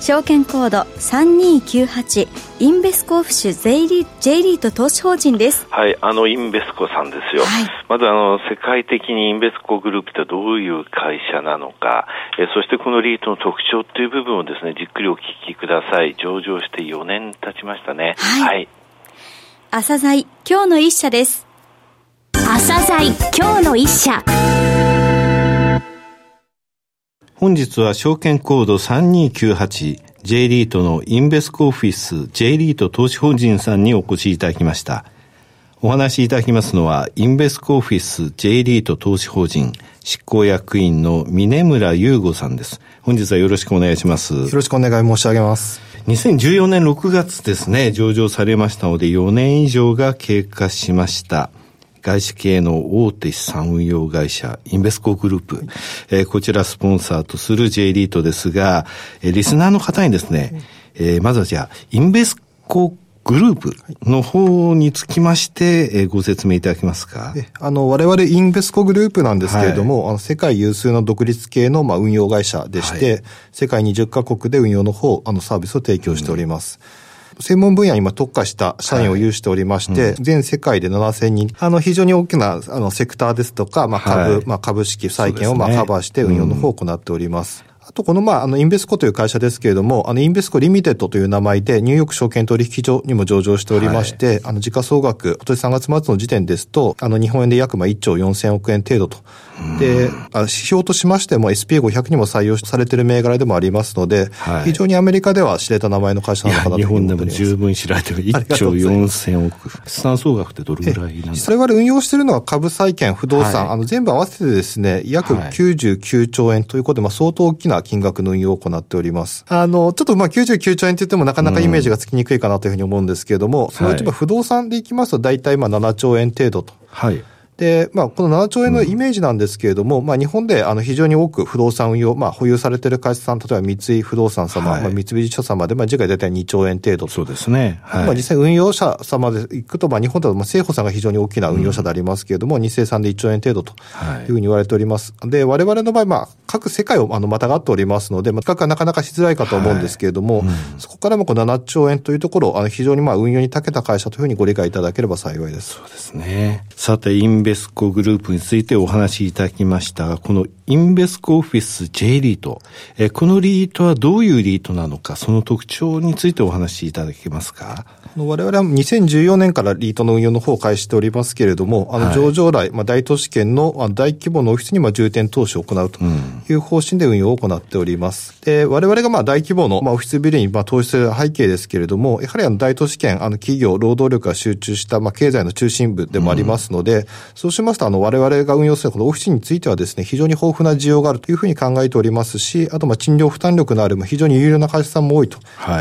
証券コード3298インベスコオフィシュ J リ J リート投資法人です。はい、あのインベスコさんですよ。はい、まずあの世界的にインベスコグループってどういう会社なのか、えそしてこのリートの特徴っていう部分をですね、じっくりお聞きください。上場して4年経ちましたね。はい。はい、朝鮮今日の一社です。朝鮮今日の一社。本日は証券コード 3298J リートのインベスコオフィス J リート投資法人さんにお越しいただきました。お話しいただきますのは、インベスコオフィス J リート投資法人執行役員の峰村優吾さんです。本日はよろしくお願いします。よろしくお願い申し上げます。2014年6月ですね、上場されましたので4年以上が経過しました。外資系の大手資産運用会社、インベスコグループ、えー、こちらスポンサーとする J リートですが、えー、リスナーの方にですね、えー、まずはじゃあ、インベスコグループの方につきまして、えー、ご説明いただけますか？あの、我々インベスコグループなんですけれども、はい、あの世界有数の独立系の、まあ、運用会社でして、はい、世界20カ国で運用の方、あの、サービスを提供しております。うん専門分野に今特化した社員を有しておりまして、はい。うん、全世界で7000人、あの、非常に大きな、あの、セクターですとか、まあ、株、はい、まあ、株式、債券を、まあ、カバーして運用の方を行っております。あと、この、まあ、あの、インベスコという会社ですけれども、あの、インベスコリミテッドという名前で、ニューヨーク証券取引所にも上場しておりまして、はい、あの、時価総額、今年3月末の時点ですと、あの、日本円で約、まあ、1兆4000億円程度とで、指標としましても SP500 にも採用されている銘柄でもありますので、はい、非常にアメリカでは知れた名前の会社なのかなと日本でも十分知られてる。1兆4000億。資産総額ってどれぐらいなんですか我々運用しているのは株債券、不動産、はい、あの全部合わせてですね、約99兆円ということで、まあ相当大きな金額の運用を行っております。あの、ちょっとまあ99兆円って言ってもなかなかイメージがつきにくいかなというふうに思うんですけれども、うん、そのうち不動産でいきますと大体まあ7兆円程度と。はい。で、まあ、この7兆円のイメージなんですけれども、うん、まあ、日本であの非常に多く不動産運用、まあ、保有されている会社さん、例えば三井不動産様、はい、まあ、三菱社様で、まあ、次回大体2兆円程度そうですね。はい、まあ、実際運用者様でいくと、まあ、日本では、まあ、政府さんが非常に大きな運用者でありますけれども、うん、日清さんで1兆円程度というふうに言われております。はい、で、我々の場合、まあ、各世界をあのまたがっておりますので、まあ、比較はなかなかしづらいかと思うんですけれども、はいうん、そこからもこの7兆円というところ、あの非常にまあ運用に長けた会社というふうにご理解いただければ幸いです。そうですね。さて、インベスコグループについてお話しいただきましたが、このインベスコオフィス J リート、えこのリートはどういうリートなのか、その特徴についてお話しいただけますか？我々は2014年からリートの運用の方を開始しておりますけれども、あの上場来、まあ、大都市圏の大規模のオフィスにまあ重点投資を行うという方針で運用を行っております。で、我々がまあ大規模のまあオフィスビルにまあ投資する背景ですけれども、やはりあの大都市圏、あの企業、労働力が集中したまあ経済の中心部でもありますので、うん、そうしますとあの我々が運用するこのオフィスについてはですね、非常に豊富な需要があるというふうに考えておりますし、あとまあ賃料負担力のある非常に有料な会社さんも多いと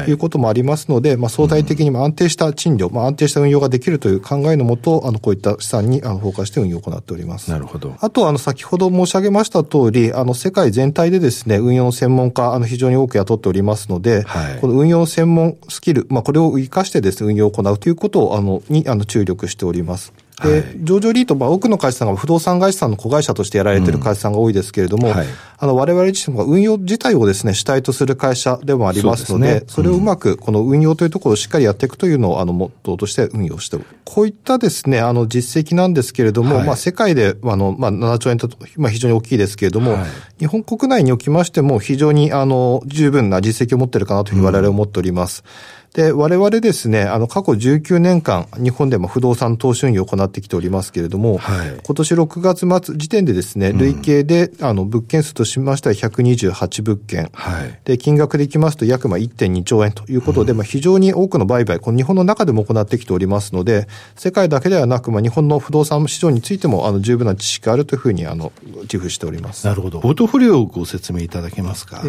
いうこともありますので、まあ相対的に安定した賃料、まあ、安定した運用ができるという考えのもと、あの、こういった資産にあのフォーカスして運用を行っております。なるほど。あと、あの、先ほど申し上げました通り、あの、世界全体でですね、運用の専門家、あの、非常に多く雇っておりますので、はい、この運用専門スキル、まあ、これを活かしてですね、運用を行うということを、あの、に、あの、注力しております。で、はい、上場リート、まあ、多くの会社さんが不動産会社さんの子会社としてやられている会社さんが多いですけれども、うんはい、あの、我々自身が運用自体をですね、主体とする会社でもありますので、そ、ねうん、それをうまく、この運用というところをしっかりやっていくというのを、あの、モットーとして運用しておる。こういったですね、あの、実績なんですけれども、はい、まあ、世界で、あの、まあ、7兆円と、まあ、非常に大きいですけれども、日本国内におきましても、非常に、あの、十分な実績を持っているかなというふうに我々は思っております。うんで、我々ですね、あの、過去19年間、日本でも不動産投資運用を行ってきておりますけれども、はい、今年6月末時点でですね、累計で、あの、物件数としましては128物件。はい、で、金額でいきますと約まあ1.2兆円ということで、うん、まあ非常に多くの売買、この日本の中でも行ってきておりますので、世界だけではなく、まあ日本の不動産市場についても、あの、十分な知識があるというふうに、あの、自負しております。なるほど。ポートフォリオをご説明いただけますか？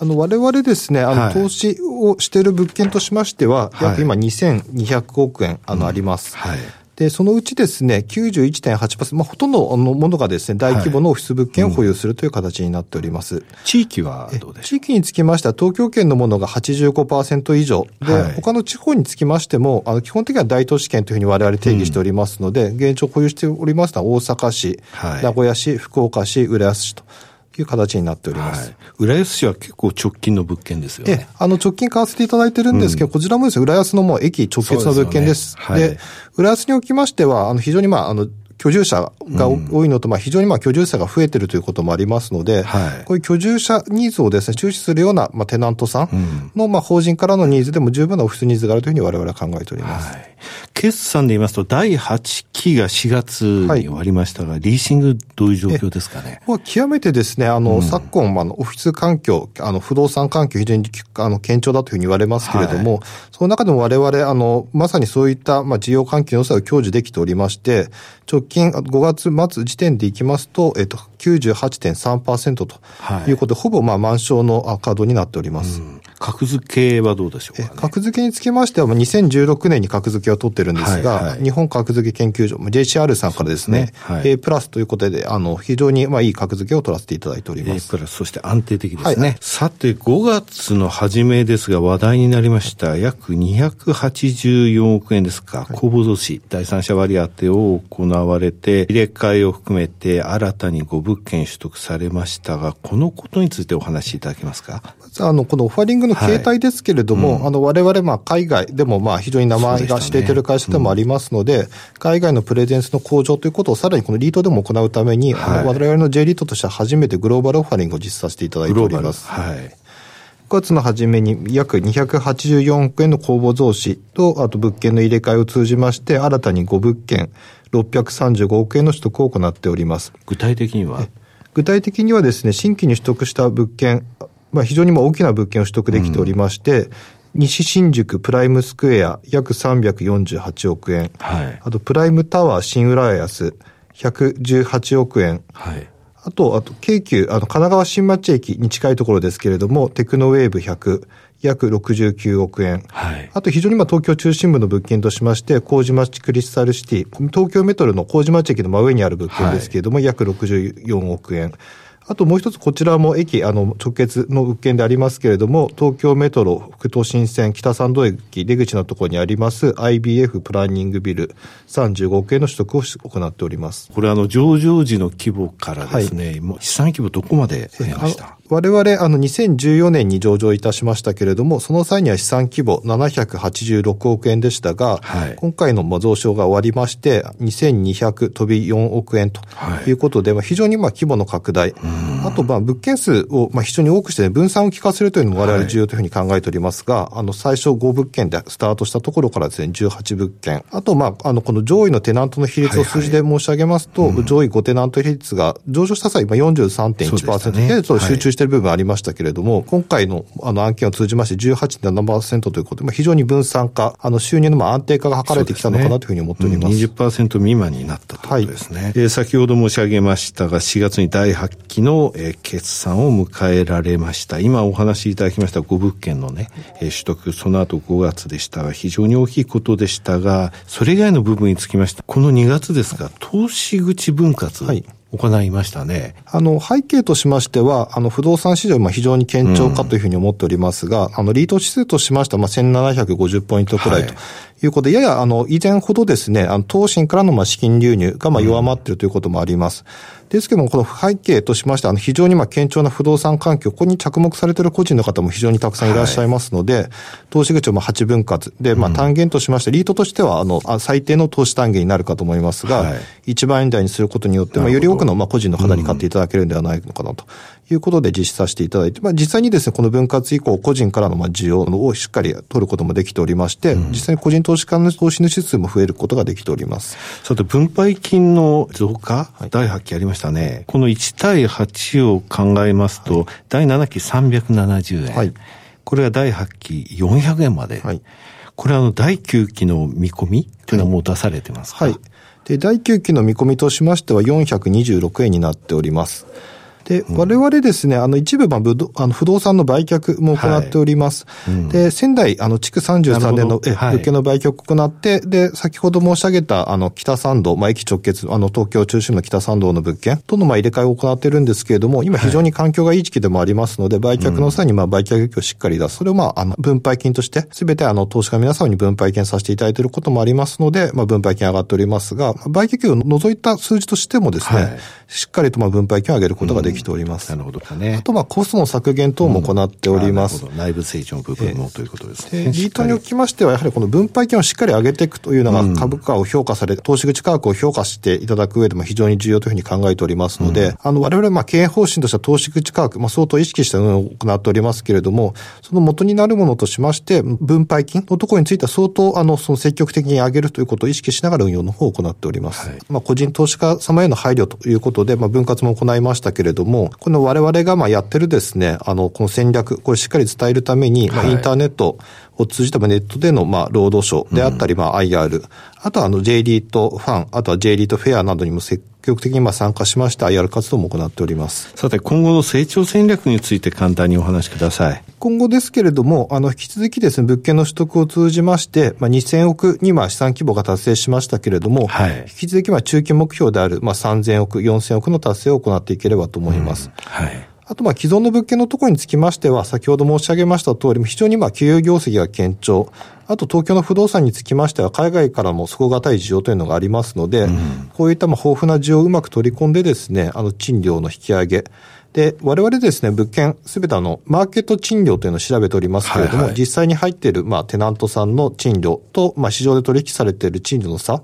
あの、我々ですね、あの、投資をしている物件としましては、約今2200億円、あの、あります。はい。で、そのうちですね、91.8%、まあ、ほとんどのものがですね、大規模のオフィス物件を保有するという形になっております。はいうん、地域はどうでしょう？地域につきましては、東京圏のものが85%以上。で、はい、他の地方につきましても、あの、基本的には大都市圏というふうに我々定義しておりますので、うん、現状保有しておりますのは大阪市、はい、名古屋市、福岡市、浦安市と。いう形になっております。はい、浦安市は結構直近の物件ですよね。え、あの直近買わせていただいてるんですけど、うん、こちらもですね、浦安のもう駅直結の物件です。で、ねはい、浦安におきましては、あの非常にまあ、あの、居住者が多いのと、まあ非常にまあ居住者が増えてるということもありますので、はい、こういう居住者ニーズをですね、注視するような、まあ、テナントさんの、まあ法人からのニーズでも十分なオフィスニーズがあるというふうに我々は考えております。はい、決算で言いますと、第8期が4月に終わりましたが、はい、リーシングどういう状況ですかね？まあ、極めてですね、あの、うん、昨今、あの、オフィス環境、あの、不動産環境非常にあの堅調だというふうに言われますけれども、はい、その中でも我々、あの、まさにそういった、まあ、需要環境の良さを享受できておりまして、直近5月末時点でいきますと、えっと、98.3%ということで、はい、ほぼまあ満床のカードになっております。格付けはどうでしょうか、ね、格付けにつきましては、2016年に格付けを取ってるんですが、はいはい、日本格付け研究所、JCR さんからですね、すねはい、A プラスということで、あの、非常にまあいい格付けを取らせていただいております。A プラス、そして安定的ですね。はい、さて、5月の初めですが話題になりました、約284億円ですか、公募増資、第三者割当を行われて、入れ替えを含めて新たに5物件取得されましたが、このことについてお話しいただけますか？あの、このオファリングの形態ですけれども、はいうん、あの、我々、まあ、海外でも、まあ、非常に名前が知れている会社でもありますので、でねうん、海外のプレゼンスの向上ということをさらにこのリートでも行うために、はい、我々の J リートとしては初めてグローバルオファリングを実施させていただいております。はい。5月の初めに約284億円の公募増資と、あと物件の入れ替えを通じまして、新たに5物件、635億円の取得を行っております。具体的には？具体的にはですね、新規に取得した物件、まあ、非常に大きな物件を取得できておりまして、うん、西新宿プライムスクエア約348億円、はい、あとプライムタワー新浦安118億円、はい、あと、あと、京急、あの、神奈川新町駅に近いところですけれども、テクノウェーブ100、約69億円。はい。あと非常にまあ東京中心部の物件としまして、麹町クリスタルシティ、東京メトロの麹町駅の真上にある物件ですけれども、はい、約64億円。あともう一つこちらも駅、あの、直結の物件でありますけれども、東京メトロ副都心線北参道駅出口のところにあります IBF プランニングビル35億円の取得を行っております。これあの、上場時の規模からですね、はい、もう資産規模どこまで増えました？我々、あの、2014年に上場いたしましたけれども、その際には資産規模786億円でしたが、はい、今回の増床が終わりまして、2200飛び4億円とい。うことで、はい、非常にまあ規模の拡大、あとまあ物件数をまあ非常に多くして、分散を効かせるというのも我々重要というふうに考えておりますが、はい、あの、最初5物件でスタートしたところからですね、18物件。あとまあ、あの、この上位のテナントの比率を数字で申し上げますと、はいはい、上位5テナント比率が上場した際、今43.1%で、ね、集中している部分ありましたけれども、はい、今回のあの案件を通じまして18.7%ということで、まあ、非常に分散化、あの収入のまあ安定化が図れてきたのかなというふうに思っております。すね、うん、20%未満になったということですね。はい、えー、先ほど申し上げましたが、4月に第8期の、えー、決算を迎えられました。今お話しいただきました5物件のね、えー、取得、その後5月でしたが、非常に大きいことでしたが、それ以外の部分につきまして、この2月ですが、投資口分割。はい行いましたね。あの、背景としましては、あの、不動産市場、まあ、非常に堅調かというふうに思っておりますが、うん、あの、リート指数としましては、まあ、1750ポイントくらいということで、はい、やや、あの、以前ほどですね、あの、投信からの、まあ、資金流入が、まあ、弱まっているということもあります。うんですけども、この背景としまして、あの、非常にまあ、堅調な不動産環境、ここに着目されている個人の方も非常にたくさんいらっしゃいますので、はい、投資口をまあ8分割。で、まあ、単元としまして、リートとしては、あの、最低の投資単元になるかと思いますが、はい、1万円台にすることによって、まあ、より多くのまあ、個人の方に買っていただけるんではないのかなということで実施させていただいて、まあ、実際にですね、この分割以降、個人からのまあ、需要をしっかり取ることもできておりまして、うん、実際に個人投資家の投資主数も増えることができております。さて、分配金の増加、はい、第8期ありましたね。この1対8を考えますと、はい、第7期370円。はい、これが第8期400円まで。はい、これはあの第9期の見込みというのはもう出されてますか、はい、で、第9期の見込みとしましては426円になっております。で、うん、我々ですね、あの一部、まあ、あの不動産の売却も行っております。はい。うん、で、仙台、あの、築33年のえ、はい、物件の売却を行って、で、先ほど申し上げた、あの、北参道、まあ、駅直結、あの、東京中心の北参道の物件との、まあ、入れ替えを行っているんですけれども、今非常に環境がいい時期でもありますので、売却の際に、まあ、売却益をしっかり出す。それを、まあ、あの、分配金として、すべて、あの、投資家皆様に分配金させていただいていることもありますので、まあ、分配金上がっておりますが、売却を除いた数字としてもですね、はい、しっかりと、まあ、分配金を上げることができております。なるほどね。あと、まあ、コストの削減等も行っております。内部成長の部分もということですね。リートにおきましては、やはりこの分配金をしっかり上げていくというのが、株価を評価され、投資口価格を評価していただく上でも非常に重要というふうに考えておりますので、あの、我々、まあ、経営方針としては投資口価格、まあ、相当意識した運用を行っておりますけれども、その元になるものとしまして、分配金のところについては相当、あの、その積極的に上げるということを意識しながら運用の方を行っております。はい、まあ、個人投資家様への配慮ということで、まあ、分割も行いましたけれども、この我々が、まあ、やってるですね、あの、この戦略、これしっかり伝えるために、まあ、インターネットを通じたネットでの、まあ、労働省であったり、まあ、IR、あとは、あの、J リートファン、あとは J リートフェアなどにも積極的にまあ参加しまして IR 活動も行っております。さて、今後の成長戦略について簡単にお話しください。今後ですけれども、あの、引き続きですね、物件の取得を通じまして、まあ、2000億にまあ資産規模が達成しましたけれども、はい、引き続きまあ中期目標である、まあ、3000億、4000億の達成を行っていければと思います。うん、はい。あと、ま、既存の物件のところにつきましては、先ほど申し上げました通り、非常にま、企業業績が堅調。あと、東京の不動産につきましては、海外からも底堅い需要というのがありますので、うん、こういったま、豊富な需要をうまく取り込んでですね、あの、賃料の引き上げ。で、我々ですね、物件、すべてあの、マーケット賃料というのを調べておりますけれども、はいはい、実際に入っている、まあ、テナントさんの賃料と、まあ、市場で取引されている賃料の差。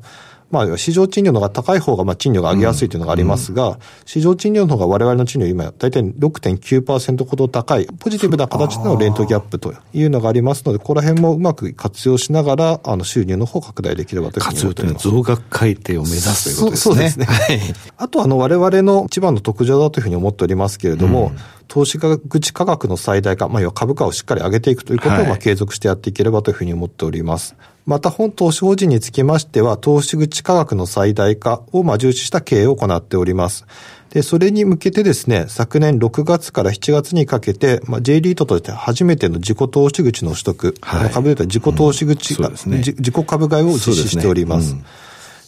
まあ、市場賃料の方が高い方が、まあ、賃料が上げやすいというのがありますが、うん、市場賃料の方が我々の賃料今、大体6.9%ほど高い、ポジティブな形でのレントギャップというのがありますので、ここら辺もうまく活用しながら、あの、収入の方を拡大できればというふうに思っております。増額改定を目指すということですね。そうですね。はい。あと、あの、我々の一番の特徴だというふうに思っておりますけれども、うん投資口価格の最大化、まあ、要は株価をしっかり上げていくということを、まあ、継続してやっていければというふうに思っております。また、本投資法人につきましては、投資口価格の最大化を、まあ、重視した経営を行っております。で、それに向けてですね、昨年6月から7月にかけて、まあ、J リートとして初めての自己投資口の取得、はい、株で言ったら自己投資口、うんね、自己株買いを実施しております。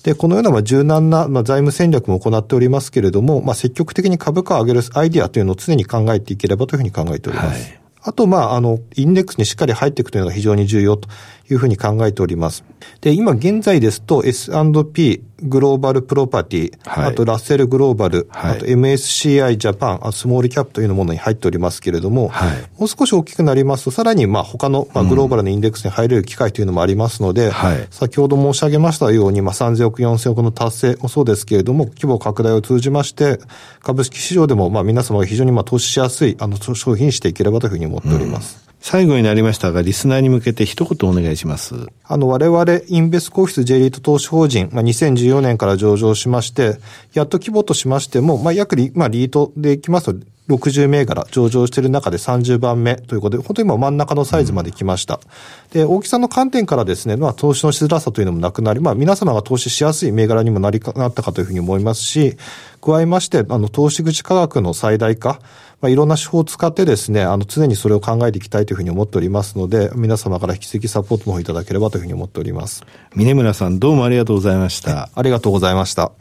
で、このようなまあ柔軟なまあ財務戦略も行っておりますけれども、まあ、積極的に株価を上げるアイディアというのを常に考えていければというふうに考えております。はいあと、まあ、あの、インデックスにしっかり入っていくというのが非常に重要というふうに考えております。で、今現在ですと S&P グローバルプロパティ、はい、あとラッセルグローバル、はい、あと MSCI ジャパン、あスモールキャップというものに入っておりますけれども、はい、もう少し大きくなりますと、さらにまあ他の、まあ、グローバルなインデックスに入れる機会というのもありますので、うん、先ほど申し上げましたように、まあ、3000億、4000億の達成もそうですけれども、規模拡大を通じまして、株式市場でもまあ皆様が非常にまあ投資しやすいあの商品にしていければというふうに思っております。うん最後になりましたが、リスナーに向けて一言お願いします。あの、我々、インベスコオフィス J リート投資法人、まあ、2014年から上場しまして、やっと規模としましても、まあ、約リ、まあ、リートでいきますと、60銘柄上場している中で30番目ということで、本当に今真ん中のサイズまで来ました。で、大きさの観点からですね、まあ投資のしづらさというのもなくなり、まあ皆様が投資しやすい銘柄にもなりかなったかというふうに思いますし、加えまして、あの、投資口価格の最大化、まあ、いろんな手法を使ってですね、あの、常にそれを考えていきたいというふうに思っておりますので、皆様から引き続きサポートの方いただければというふうに思っております。峰村さん、どうもありがとうございました。ありがとうございました。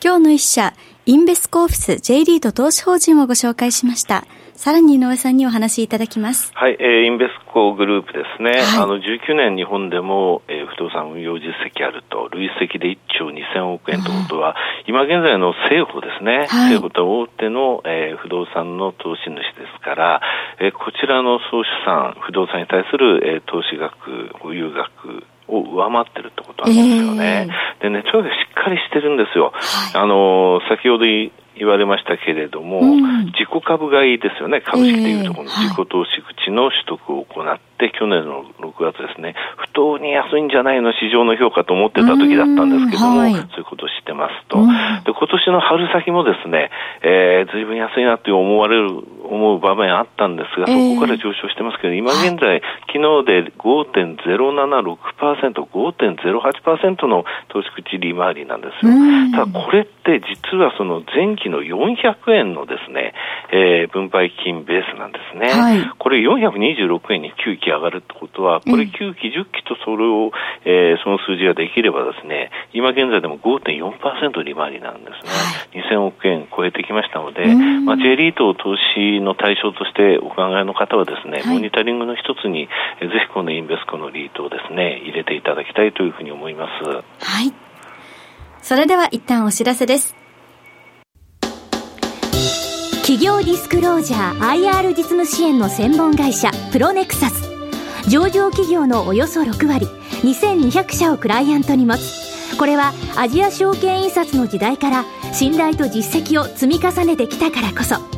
今日の一社、インベスコオフィス J リート投資法人をご紹介しました。さらに井上さんにお話いただきます。はい、えー、インベスコグループですね。はい、あの、19年日本でも、えー、不動産運用実績あると、累積で1兆2000億円ということは、うん、今現在の政府ですね。はい、政府と大手の、えー、不動産の投資主ですから、えー、こちらの総資産、不動産に対する、えー、投資額、保有額、を上回ってるってことなんですよね。えー、でね、とにかくしっかりしてるんですよ。はい、あの、先ほど言われましたけれども、うん、自己株買いですよね、株式でいうとこの自己投資口の取得を行っって去年の6月ですね、不当に安いんじゃないの市場の評価と思ってた時だったんですけども、はい、そういうことを知ってますと。で、今年の春先もですね、えー、随分安いなって思われる、思う場面あったんですが、そこから上昇してますけど、今現在、昨日で5.076%、5.08%の投資口利回りなんですよ。ただこれって実はその前期の400円のですね、えー、分配金ベースなんですね。はい、これ426円に9期上がるってことは、これ9期、10期とそれを、えー、その数字ができればですね、今現在でも5.4%利回りなんですね。はい、2000億円超えてきましたので、まあ、J リートを投資の対象としてお考えの方はですね、はい、モニタリングの一つに、えー、ぜひこのインベスコのリートをですね、入れていただきたいというふうに思います。はい。それでは一旦お知らせです。企業ディスクロージャー IR 実務支援の専門会社プロネクサス上場企業のおよそ6割2200社をクライアントに持つこれはアジア証券印刷の時代から信頼と実績を積み重ねてきたからこそ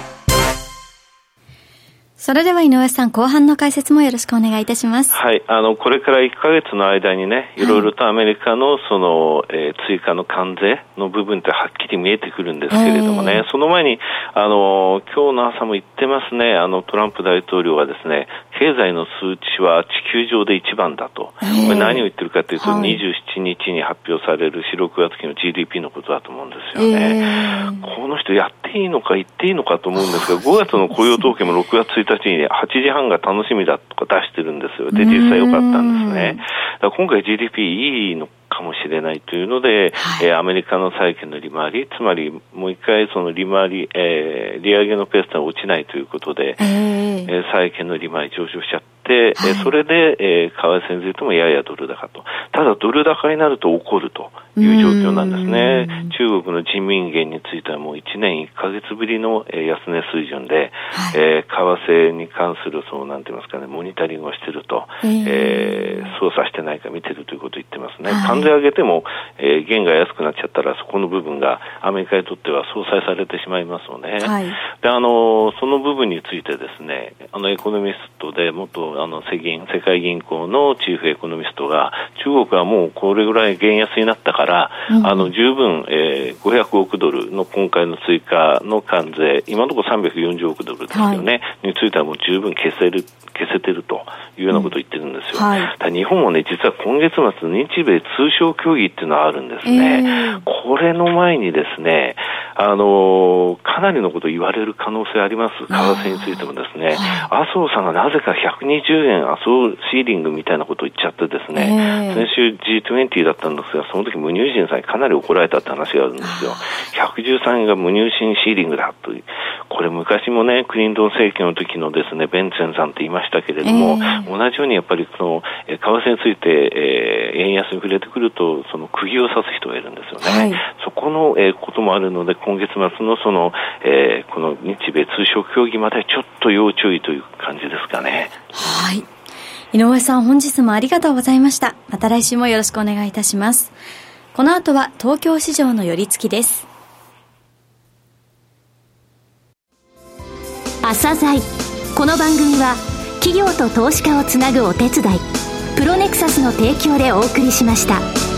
それでは井上さん、後半の解説もよろしくお願いいたします。はい、あの、これから1ヶ月の間にね、い。ろいろとアメリカのその、えー、追加の関税の部分ってはっきり見えてくるんですけれどもね、えー、その前に、あの、今日の朝も言ってますね、あの、トランプ大統領はですね、経済の数値は地球上で一番だと。えー、これ何を言ってるかというと、はい、27日に発表される4、6月期の GDP のことだと思うんですよね。えー、この人やっていいのか言っていいのかと思うんですが、5月の雇用統計も6月1日に8時半が楽しみだとか出してるんですよ。で、実際良かったんですね。だ今回 GDP いいのかもしれないというので、はい、えー、アメリカの債券の利回り、つまりもう一回その利回り、えー、利上げのペースが落ちないということで、えー、えー、債券の利回り上昇しちゃって、はい、それで、えー、為替についてもややドル高と。ただドル高になると起こるという状況なんですね。中国の人民元についてはもう1年1か月ぶりの、えー、安値水準で、はい、えー、為替に関する、そうなんて言いますかね、モニタリングをしてると、えー、えー、操作してないか見てるということを言ってますね。関税上げても、えー、元が安くなっちゃったら、そこの部分がアメリカにとっては相殺されてしまいますよね。はい、で、あの、その部分についてですね、あの、エコノミストで、元、あの、世銀、世界銀行のチーフエコノミストが、中国はもうこれぐらい元安になったから、うん、あの、十分、えー、500億ドルの今回の追加の関税、今のところ340億ドルですよね、はい、についてはもう十分消せる、消せてるというようなことを言ってるんですよ。うんはい、日本もね、実は今月末、日米通商協議っていうのはあるんですね。えー、これの前にですね、あのかなりのこと言われる可能性あります、為替についてもですね、麻生さんがなぜか120円麻生シーリングみたいなことを言っちゃってですね、えー、先週 G20 だったんですが、その時無入信さんにかなり怒られたって話があるんですよ。113円が無入信シーリングだという。これ昔もね、クリントン政権の時のですね、ベンツェンさんって言いましたけれども、えー、同じようにやっぱりその、為替について、えー、円安に触れてくると、その釘を刺す人がいるんですよね。はい、そこの、えー、こともあるので、今月末のその、えー、この日米通商協議までちょっと要注意という感じですかね。はい。井上さん、本日もありがとうございました。また来週もよろしくお願いいたします。この後は東京市場の寄り付きです。朝鮮この番組は企業と投資家をつなぐお手伝いプロネクサスの提供でお送りしました。